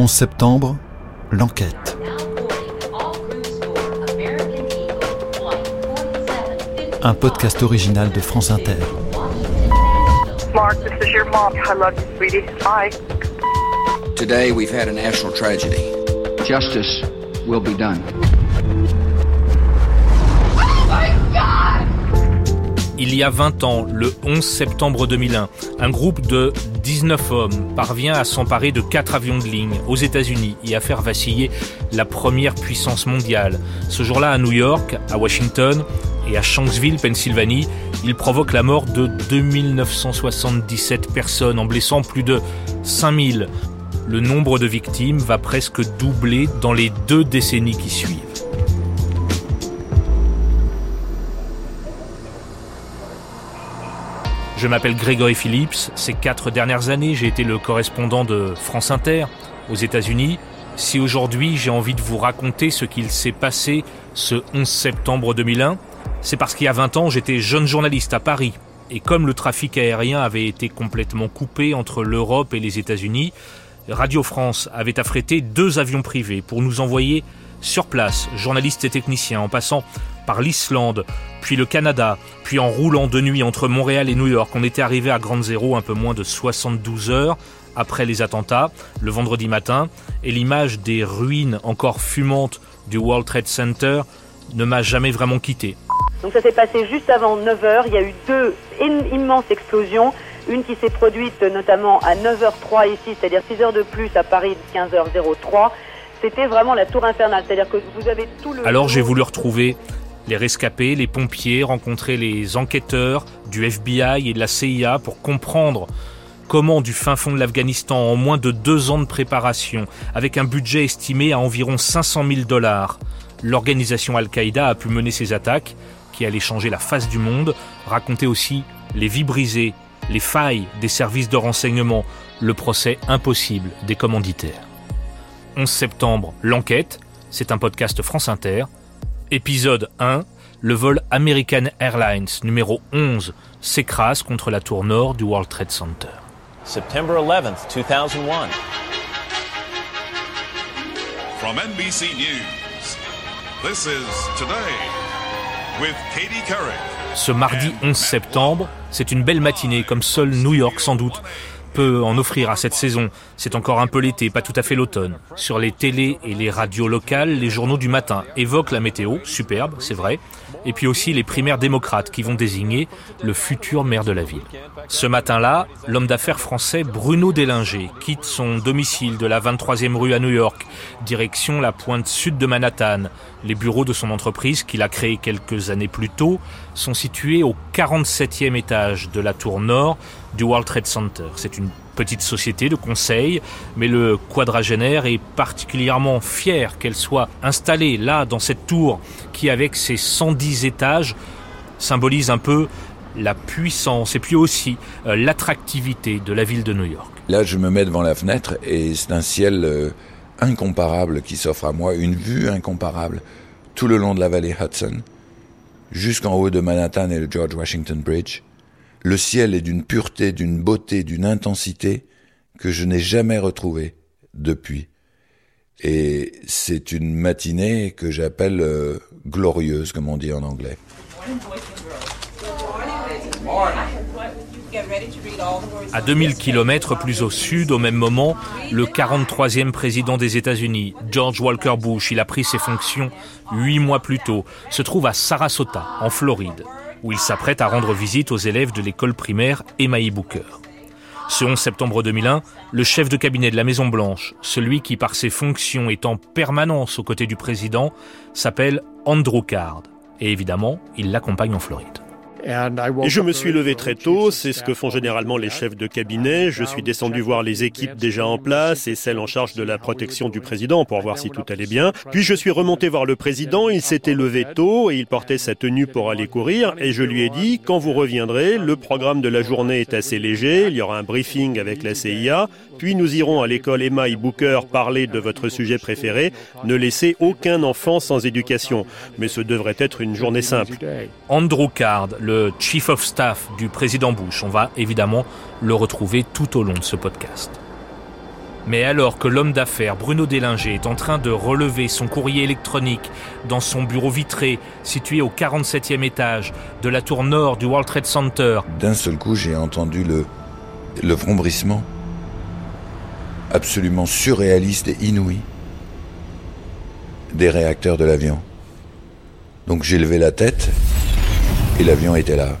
11 septembre, l'enquête. Un podcast original de France Inter. Mark, this is your mom. I love you, sweetie. Bye. Today we've had a national tragedy. Justice will be done. Il y a 20 ans, le 11 septembre 2001, un groupe de 19 hommes parvient à s'emparer de quatre avions de ligne aux États-Unis et à faire vaciller la première puissance mondiale. Ce jour-là, à New York, à Washington et à Shanksville, Pennsylvanie, il provoque la mort de 2977 personnes en blessant plus de 5000. Le nombre de victimes va presque doubler dans les deux décennies qui suivent. Je m'appelle Grégory Phillips. Ces quatre dernières années, j'ai été le correspondant de France Inter aux États-Unis. Si aujourd'hui j'ai envie de vous raconter ce qu'il s'est passé ce 11 septembre 2001, c'est parce qu'il y a 20 ans, j'étais jeune journaliste à Paris. Et comme le trafic aérien avait été complètement coupé entre l'Europe et les États-Unis, Radio France avait affrété deux avions privés pour nous envoyer sur place, journalistes et techniciens, en passant par l'Islande, puis le Canada, puis en roulant de nuit entre Montréal et New York. On était arrivé à Grande Zéro un peu moins de 72 heures après les attentats, le vendredi matin, et l'image des ruines encore fumantes du World Trade Center ne m'a jamais vraiment quitté. Donc ça s'est passé juste avant 9h, il y a eu deux immenses explosions, une qui s'est produite notamment à 9h03 ici, c'est-à-dire 6 heures de plus à Paris, 15h03. C'était vraiment la tour infernale, c'est-à-dire que vous avez tout le... Alors j'ai voulu retrouver les rescapés, les pompiers, rencontrer les enquêteurs du FBI et de la CIA pour comprendre comment du fin fond de l'Afghanistan, en moins de deux ans de préparation, avec un budget estimé à environ 500 000 dollars, l'organisation Al-Qaïda a pu mener ses attaques qui allaient changer la face du monde, raconter aussi les vies brisées, les failles des services de renseignement, le procès impossible des commanditaires. 11 septembre, l'enquête, c'est un podcast France Inter. Épisode 1, le vol American Airlines numéro 11 s'écrase contre la tour nord du World Trade Center. September 11th, 2001. From NBC News, this is Today with Katie Couric. Ce mardi 11 septembre, c'est une belle matinée comme seul New York sans doute peut en offrir à cette saison. C'est encore un peu l'été, pas tout à fait l'automne. Sur les télés et les radios locales, les journaux du matin évoquent la météo, superbe, c'est vrai, et puis aussi les primaires démocrates qui vont désigner le futur maire de la ville. Ce matin-là, l'homme d'affaires français Bruno Délinger quitte son domicile de la 23e rue à New York, direction la pointe sud de Manhattan. Les bureaux de son entreprise, qu'il a créé quelques années plus tôt, sont situés au 47e étage de la tour nord du World Trade Center. C'est une petite société de conseil, mais le quadragénaire est particulièrement fier qu'elle soit installée là, dans cette tour, qui avec ses 110 étages, symbolise un peu la puissance et puis aussi euh, l'attractivité de la ville de New York. Là, je me mets devant la fenêtre et c'est un ciel euh, incomparable qui s'offre à moi, une vue incomparable tout le long de la vallée Hudson, jusqu'en haut de Manhattan et le George Washington Bridge. Le ciel est d'une pureté, d'une beauté, d'une intensité que je n'ai jamais retrouvée depuis. Et c'est une matinée que j'appelle euh, glorieuse, comme on dit en anglais. À 2000 km plus au sud, au même moment, le 43e président des États-Unis, George Walker Bush, il a pris ses fonctions huit mois plus tôt, se trouve à Sarasota, en Floride où il s'apprête à rendre visite aux élèves de l'école primaire Emmaï Booker. Ce 11 septembre 2001, le chef de cabinet de la Maison Blanche, celui qui par ses fonctions est en permanence aux côtés du président, s'appelle Andrew Card. Et évidemment, il l'accompagne en Floride. Je me suis levé très tôt, c'est ce que font généralement les chefs de cabinet. Je suis descendu voir les équipes déjà en place et celles en charge de la protection du président pour voir si tout allait bien. Puis je suis remonté voir le président, il s'était levé tôt et il portait sa tenue pour aller courir et je lui ai dit, quand vous reviendrez, le programme de la journée est assez léger, il y aura un briefing avec la CIA, puis nous irons à l'école Emma et Booker parler de votre sujet préféré, ne laissez aucun enfant sans éducation. Mais ce devrait être une journée simple. Andrew Card, le Chief of Staff du président Bush. On va évidemment le retrouver tout au long de ce podcast. Mais alors que l'homme d'affaires Bruno Délinger est en train de relever son courrier électronique dans son bureau vitré situé au 47e étage de la tour nord du World Trade Center, D'un seul coup, j'ai entendu le, le absolument surréaliste et inouï des réacteurs de l'avion. Donc j'ai levé la tête et l'avion était là.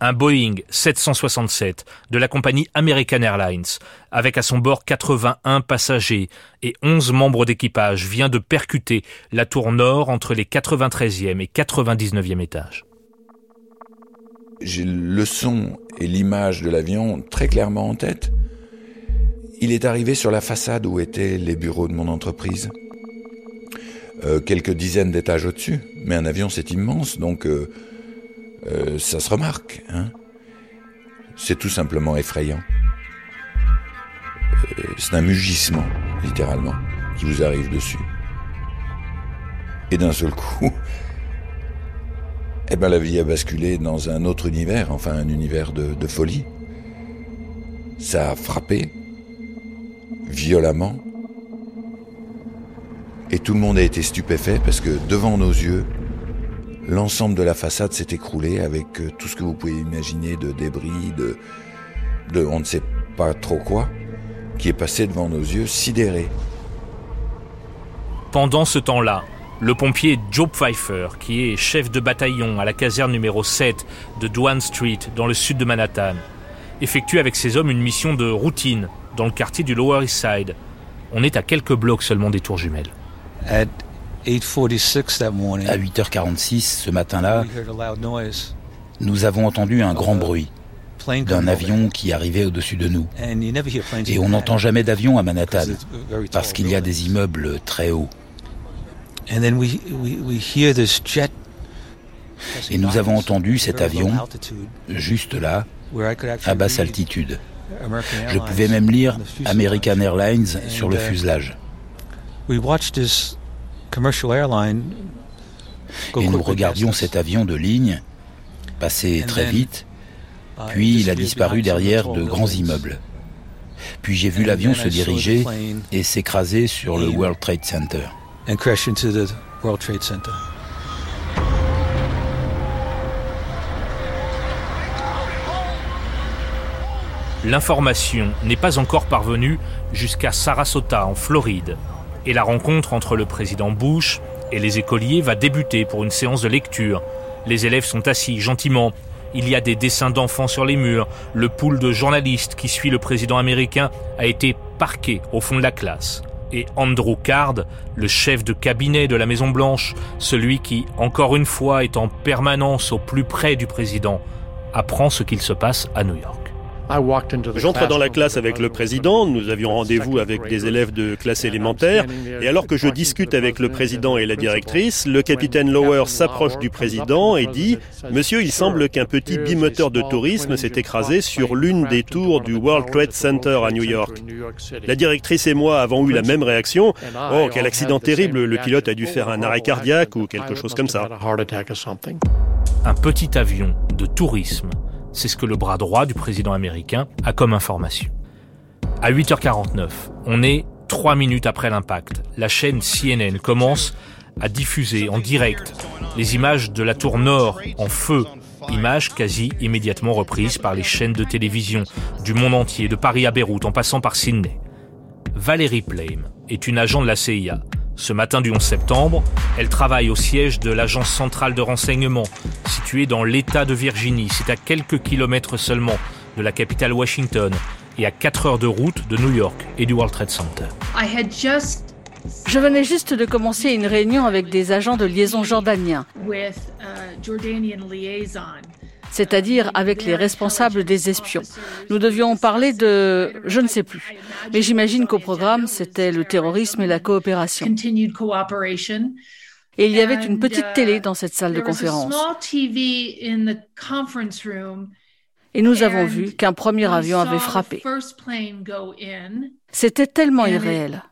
un Boeing 767 de la compagnie American Airlines, avec à son bord 81 passagers et 11 membres d'équipage, vient de percuter la tour nord entre les 93e et 99e étages. J'ai le son et l'image de l'avion très clairement en tête. Il est arrivé sur la façade où étaient les bureaux de mon entreprise. Euh, quelques dizaines d'étages au-dessus. Mais un avion, c'est immense, donc euh, euh, ça se remarque. Hein c'est tout simplement effrayant. C'est un mugissement, littéralement, qui vous arrive dessus. Et d'un seul coup, eh ben la vie a basculé dans un autre univers, enfin un univers de folie. Ça a frappé violemment. Et tout le monde a été stupéfait parce que devant nos yeux, l'ensemble de la façade s'est écroulé avec euh, tout ce que vous pouvez imaginer de débris, de, de on ne sait pas trop quoi, qui est passé devant nos yeux sidérés. Pendant ce temps-là, le pompier Joe Pfeiffer, qui est chef de bataillon à la caserne numéro 7 de Dwan Street, dans le sud de Manhattan, effectue avec ses hommes une mission de routine dans le quartier du Lower East Side. On est à quelques blocs seulement des tours jumelles. À 8h46 ce matin-là, nous avons entendu un grand bruit d'un avion qui arrivait au-dessus de nous. Et on n'entend jamais d'avion à Manhattan parce qu'il y a des immeubles très hauts. Et nous avons entendu cet avion juste là, à basse altitude. Je pouvais même lire American Airlines sur le fuselage. Et nous regardions cet avion de ligne passer très vite, puis il a disparu derrière de grands immeubles. Puis j'ai vu l'avion se diriger et s'écraser sur le World Trade Center. L'information n'est pas encore parvenue jusqu'à Sarasota, en Floride, et la rencontre entre le président Bush et les écoliers va débuter pour une séance de lecture. Les élèves sont assis gentiment. Il y a des dessins d'enfants sur les murs. Le pool de journalistes qui suit le président américain a été parqué au fond de la classe. Et Andrew Card, le chef de cabinet de la Maison Blanche, celui qui, encore une fois, est en permanence au plus près du président, apprend ce qu'il se passe à New York. J'entre dans la classe avec le président, nous avions rendez-vous avec des élèves de classe élémentaire, et alors que je discute avec le président et la directrice, le capitaine Lower s'approche du président et dit ⁇ Monsieur, il semble qu'un petit bimoteur de tourisme s'est écrasé sur l'une des tours du World Trade Center à New York. La directrice et moi avons eu la même réaction ⁇ Oh, quel accident terrible, le pilote a dû faire un arrêt cardiaque ou quelque chose comme ça. Un petit avion de tourisme c'est ce que le bras droit du président américain a comme information. À 8h49, on est trois minutes après l'impact. La chaîne CNN commence à diffuser en direct les images de la tour nord en feu, images quasi immédiatement reprises par les chaînes de télévision du monde entier, de Paris à Beyrouth en passant par Sydney. Valérie Plame est une agent de la CIA. Ce matin du 11 septembre, elle travaille au siège de l'Agence centrale de renseignement, située dans l'État de Virginie. C'est à quelques kilomètres seulement de la capitale Washington et à 4 heures de route de New York et du World Trade Center. Je venais juste de commencer une réunion avec des agents de liaison jordaniens, c'est-à-dire avec les responsables des espions. Nous devions parler de... je ne sais plus. Mais j'imagine qu'au programme, c'était le terrorisme et la coopération. Et il y avait une petite télé dans cette salle de conférence. Et nous avons vu qu'un premier avion avait frappé. C'était tellement irréel.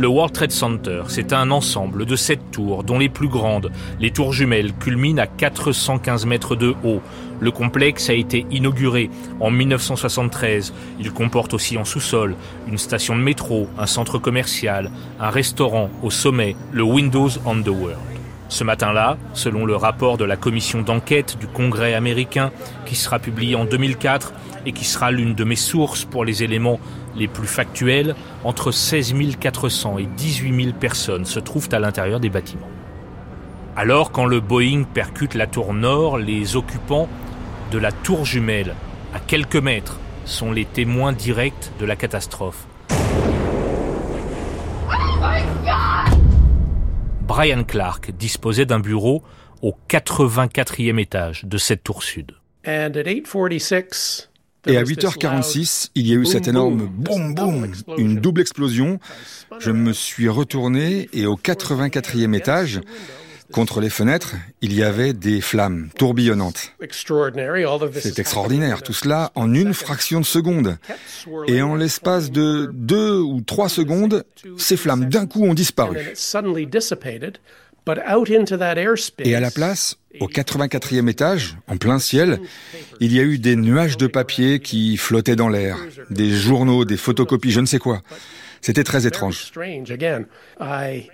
Le World Trade Center, c'est un ensemble de sept tours, dont les plus grandes, les tours jumelles, culminent à 415 mètres de haut. Le complexe a été inauguré en 1973. Il comporte aussi en sous-sol une station de métro, un centre commercial, un restaurant au sommet, le Windows on the World. Ce matin-là, selon le rapport de la commission d'enquête du Congrès américain, qui sera publié en 2004 et qui sera l'une de mes sources pour les éléments les plus factuels, entre 16 400 et 18 000 personnes se trouvent à l'intérieur des bâtiments. Alors, quand le Boeing percute la tour nord, les occupants de la tour jumelle, à quelques mètres, sont les témoins directs de la catastrophe. Brian Clark disposait d'un bureau au 84e étage de cette tour sud. Et à 8h46, il y a eu cet énorme boum boum, une double explosion. Je me suis retourné et au 84e étage, Contre les fenêtres, il y avait des flammes tourbillonnantes. C'est extraordinaire, tout cela en une fraction de seconde. Et en l'espace de deux ou trois secondes, ces flammes d'un coup ont disparu. Et à la place, au 84e étage, en plein ciel, il y a eu des nuages de papier qui flottaient dans l'air, des journaux, des photocopies, je ne sais quoi. C'était très étrange.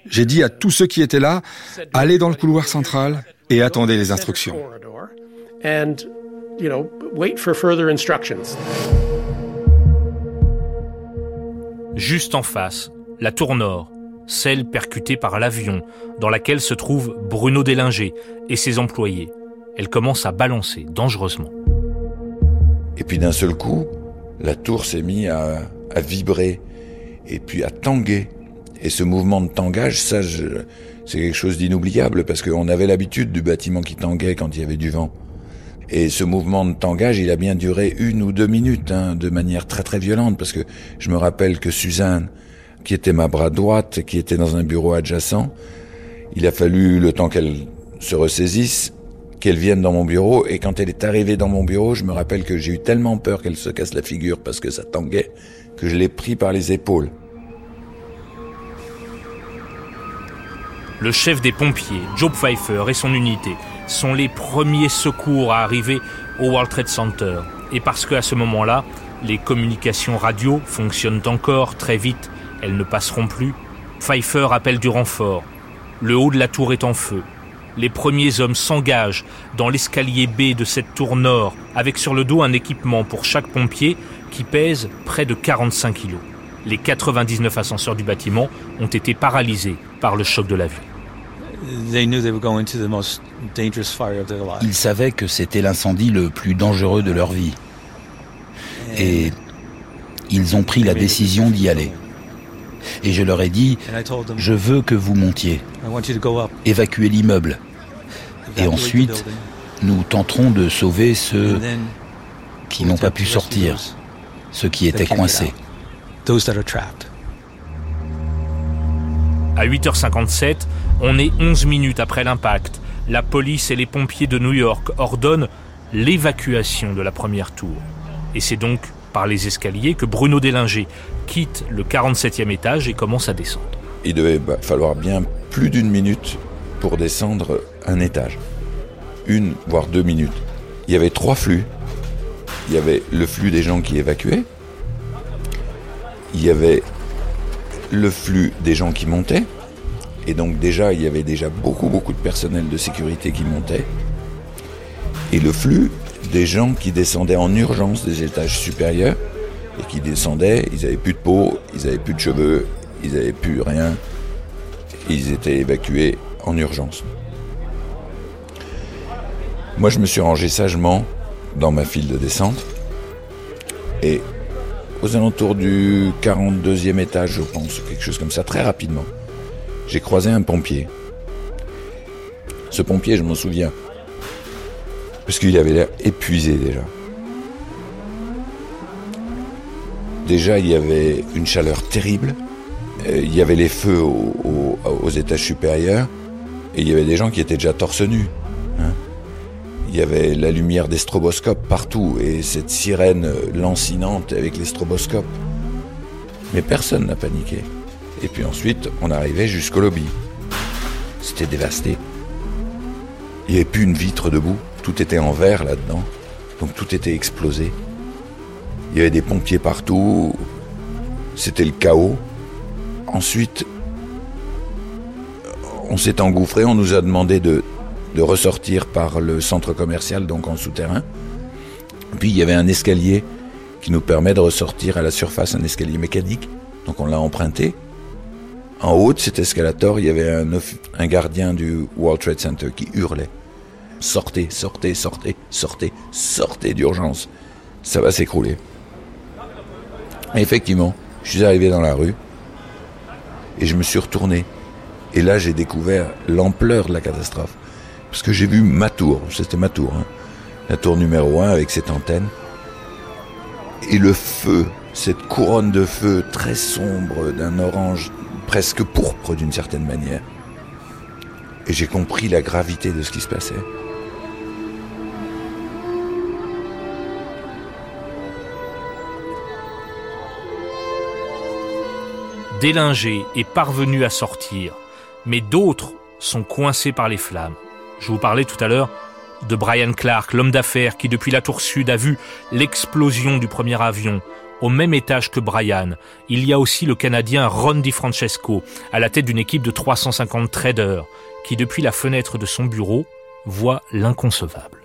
J'ai dit à tous ceux qui étaient là, allez dans le couloir central et attendez les instructions. Juste en face, la tour nord, celle percutée par l'avion, dans laquelle se trouve Bruno Délinger et ses employés. Elle commence à balancer dangereusement. Et puis d'un seul coup, la tour s'est mise à, vibrer et puis à tanguer. Et ce mouvement de tangage, ça, c'est quelque chose d'inoubliable parce qu'on avait l'habitude du bâtiment qui tanguait quand il y avait du vent. Et ce mouvement de tangage, il a bien duré une ou deux minutes, hein, de manière très très violente, parce que je me rappelle que Suzanne, qui était ma bras droite, qui était dans un bureau adjacent, il a fallu le temps qu'elle se ressaisisse, qu'elle vienne dans mon bureau, et quand elle est arrivée dans mon bureau, je me rappelle que j'ai eu tellement peur qu'elle se casse la figure parce que ça tanguait, que je l'ai pris par les épaules. Le chef des pompiers, Joe Pfeiffer, et son unité sont les premiers secours à arriver au World Trade Center. Et parce qu'à ce moment-là, les communications radio fonctionnent encore très vite, elles ne passeront plus, Pfeiffer appelle du renfort. Le haut de la tour est en feu. Les premiers hommes s'engagent dans l'escalier B de cette tour nord, avec sur le dos un équipement pour chaque pompier qui pèse près de 45 kilos. Les 99 ascenseurs du bâtiment ont été paralysés par le choc de l'avion. Ils savaient que c'était l'incendie le plus dangereux de leur vie. Et ils ont pris la décision d'y aller. Et je leur ai dit, je veux que vous montiez, évacuez l'immeuble. Et ensuite, nous tenterons de sauver ceux qui n'ont pas pu sortir ceux qui étaient coincés. À 8h57, on est 11 minutes après l'impact. La police et les pompiers de New York ordonnent l'évacuation de la première tour. Et c'est donc par les escaliers que Bruno Délinger quitte le 47e étage et commence à descendre. Il devait bah, falloir bien plus d'une minute pour descendre un étage. Une, voire deux minutes. Il y avait trois flux il y avait le flux des gens qui évacuaient, il y avait le flux des gens qui montaient, et donc déjà il y avait déjà beaucoup beaucoup de personnel de sécurité qui montait, et le flux des gens qui descendaient en urgence des étages supérieurs, et qui descendaient, ils avaient plus de peau, ils avaient plus de cheveux, ils avaient plus rien, ils étaient évacués en urgence. Moi je me suis rangé sagement dans ma file de descente. Et aux alentours du 42e étage, je pense, quelque chose comme ça, très rapidement, j'ai croisé un pompier. Ce pompier, je m'en souviens, parce qu'il avait l'air épuisé déjà. Déjà, il y avait une chaleur terrible, euh, il y avait les feux aux étages supérieurs, et il y avait des gens qui étaient déjà torse nus. Il y avait la lumière des stroboscopes partout et cette sirène lancinante avec les stroboscopes. Mais personne n'a paniqué. Et puis ensuite, on arrivait jusqu'au lobby. C'était dévasté. Il n'y avait plus une vitre debout. Tout était en verre là-dedans. Donc tout était explosé. Il y avait des pompiers partout. C'était le chaos. Ensuite, on s'est engouffré. On nous a demandé de, ressortir par le centre commercial, donc en souterrain. Puis il y avait un escalier qui nous permet de ressortir à la surface, un escalier mécanique. Donc on l'a emprunté. En haut de cet escalator, il y avait un gardien du World Trade Center qui hurlait. Sortez, sortez, sortez, sortez, sortez d'urgence. Ça va s'écrouler. Effectivement, je suis arrivé dans la rue et je me suis retourné. Et là, j'ai découvert l'ampleur de la catastrophe. Parce que j'ai vu ma tour, c'était ma tour, hein. la tour numéro 1 avec cette antenne. Et le feu, cette couronne de feu très sombre d'un orange presque pourpre d'une certaine manière. Et j'ai compris la gravité de ce qui se passait. Délinger est parvenu à sortir, mais d'autres sont coincés par les flammes. Je vous parlais tout à l'heure de Brian Clark, l'homme d'affaires qui depuis la tour sud a vu l'explosion du premier avion. Au même étage que Brian, il y a aussi le Canadien Ron DiFrancesco, à la tête d'une équipe de 350 traders, qui depuis la fenêtre de son bureau voit l'inconcevable.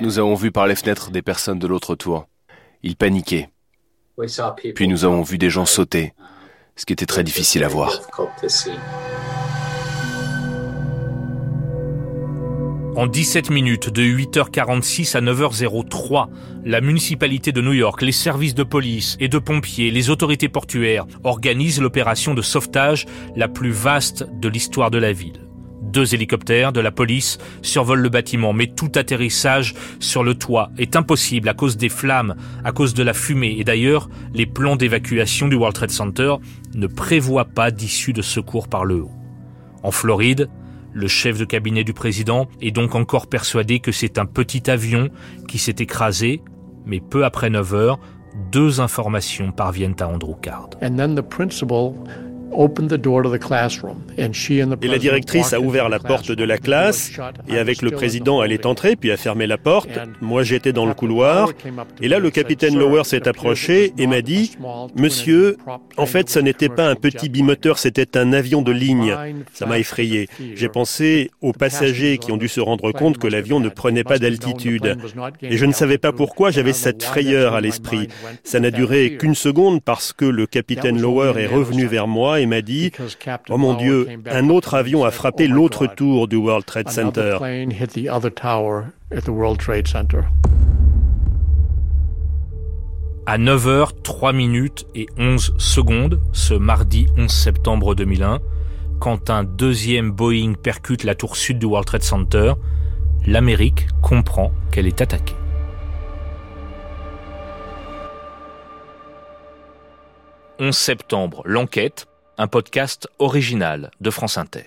Nous avons vu par les fenêtres des personnes de l'autre tour. Ils paniquaient. Puis nous avons vu des gens sauter, ce qui était très difficile à voir. En 17 minutes, de 8h46 à 9h03, la municipalité de New York, les services de police et de pompiers, les autorités portuaires organisent l'opération de sauvetage la plus vaste de l'histoire de la ville. Deux hélicoptères de la police survolent le bâtiment, mais tout atterrissage sur le toit est impossible à cause des flammes, à cause de la fumée. Et d'ailleurs, les plans d'évacuation du World Trade Center ne prévoient pas d'issue de secours par le haut. En Floride, le chef de cabinet du président est donc encore persuadé que c'est un petit avion qui s'est écrasé, mais peu après 9 heures, deux informations parviennent à Andrew Card. Et la directrice a ouvert la porte de la classe, et avec le président, elle est entrée, puis a fermé la porte. Moi, j'étais dans le couloir, et là, le capitaine Lower s'est approché et m'a dit, Monsieur, en fait, ce n'était pas un petit bimoteur, c'était un avion de ligne. Ça m'a effrayé. J'ai pensé aux passagers qui ont dû se rendre compte que l'avion ne prenait pas d'altitude. Et je ne savais pas pourquoi j'avais cette frayeur à l'esprit. Ça n'a duré qu'une seconde parce que le capitaine Lower est revenu vers moi et m'a dit Oh mon Dieu, un autre avion a frappé l'autre tour du World Trade Center. À 9h, 3 minutes et 11 secondes, ce mardi 11 septembre 2001, quand un deuxième Boeing percute la tour sud du World Trade Center, l'Amérique comprend qu'elle est attaquée. 11 septembre, l'enquête, un podcast original de France Inter.